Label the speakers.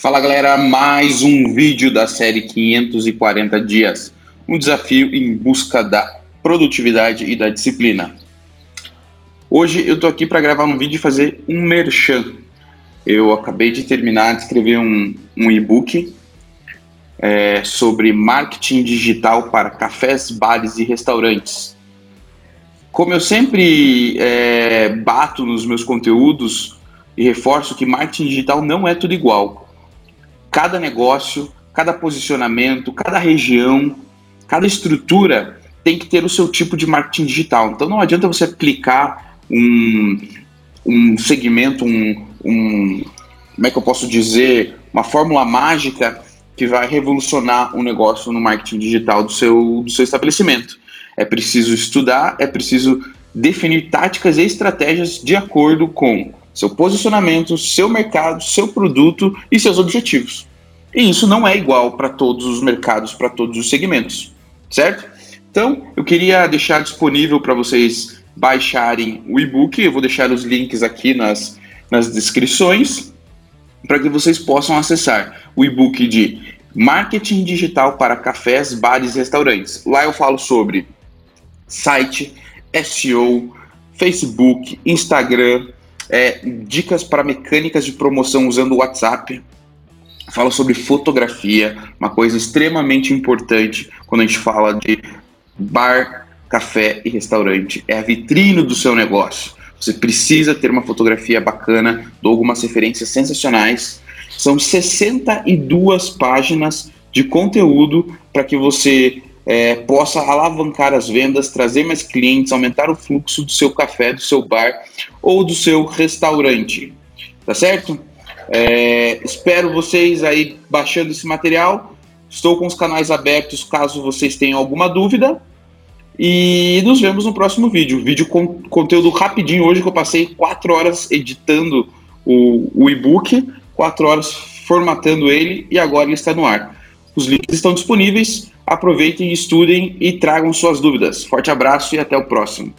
Speaker 1: Fala galera, mais um vídeo da série 540 dias, um desafio em busca da produtividade e da disciplina. Hoje eu tô aqui para gravar um vídeo e fazer um merchan. Eu acabei de terminar de escrever um, um e-book é, sobre marketing digital para cafés, bares e restaurantes. Como eu sempre é, bato nos meus conteúdos e reforço que marketing digital não é tudo igual cada negócio, cada posicionamento, cada região, cada estrutura tem que ter o seu tipo de marketing digital. Então não adianta você aplicar um, um segmento, um, um, como é que eu posso dizer, uma fórmula mágica que vai revolucionar o negócio no marketing digital do seu, do seu estabelecimento. É preciso estudar, é preciso definir táticas e estratégias de acordo com seu posicionamento, seu mercado, seu produto e seus objetivos. E isso não é igual para todos os mercados, para todos os segmentos, certo? Então, eu queria deixar disponível para vocês baixarem o e-book. Eu vou deixar os links aqui nas, nas descrições para que vocês possam acessar o e-book de Marketing Digital para Cafés, Bares e Restaurantes. Lá eu falo sobre site, SEO, Facebook, Instagram, é, dicas para mecânicas de promoção usando o WhatsApp. Fala sobre fotografia, uma coisa extremamente importante quando a gente fala de bar, café e restaurante. É a vitrine do seu negócio. Você precisa ter uma fotografia bacana, dou algumas referências sensacionais. São 62 páginas de conteúdo para que você é, possa alavancar as vendas, trazer mais clientes, aumentar o fluxo do seu café, do seu bar ou do seu restaurante. Tá certo? É, espero vocês aí baixando esse material. Estou com os canais abertos caso vocês tenham alguma dúvida. E nos vemos no próximo vídeo. Vídeo com conteúdo rapidinho hoje que eu passei 4 horas editando o, o e-book, 4 horas formatando ele e agora ele está no ar. Os links estão disponíveis. Aproveitem, estudem e tragam suas dúvidas. Forte abraço e até o próximo.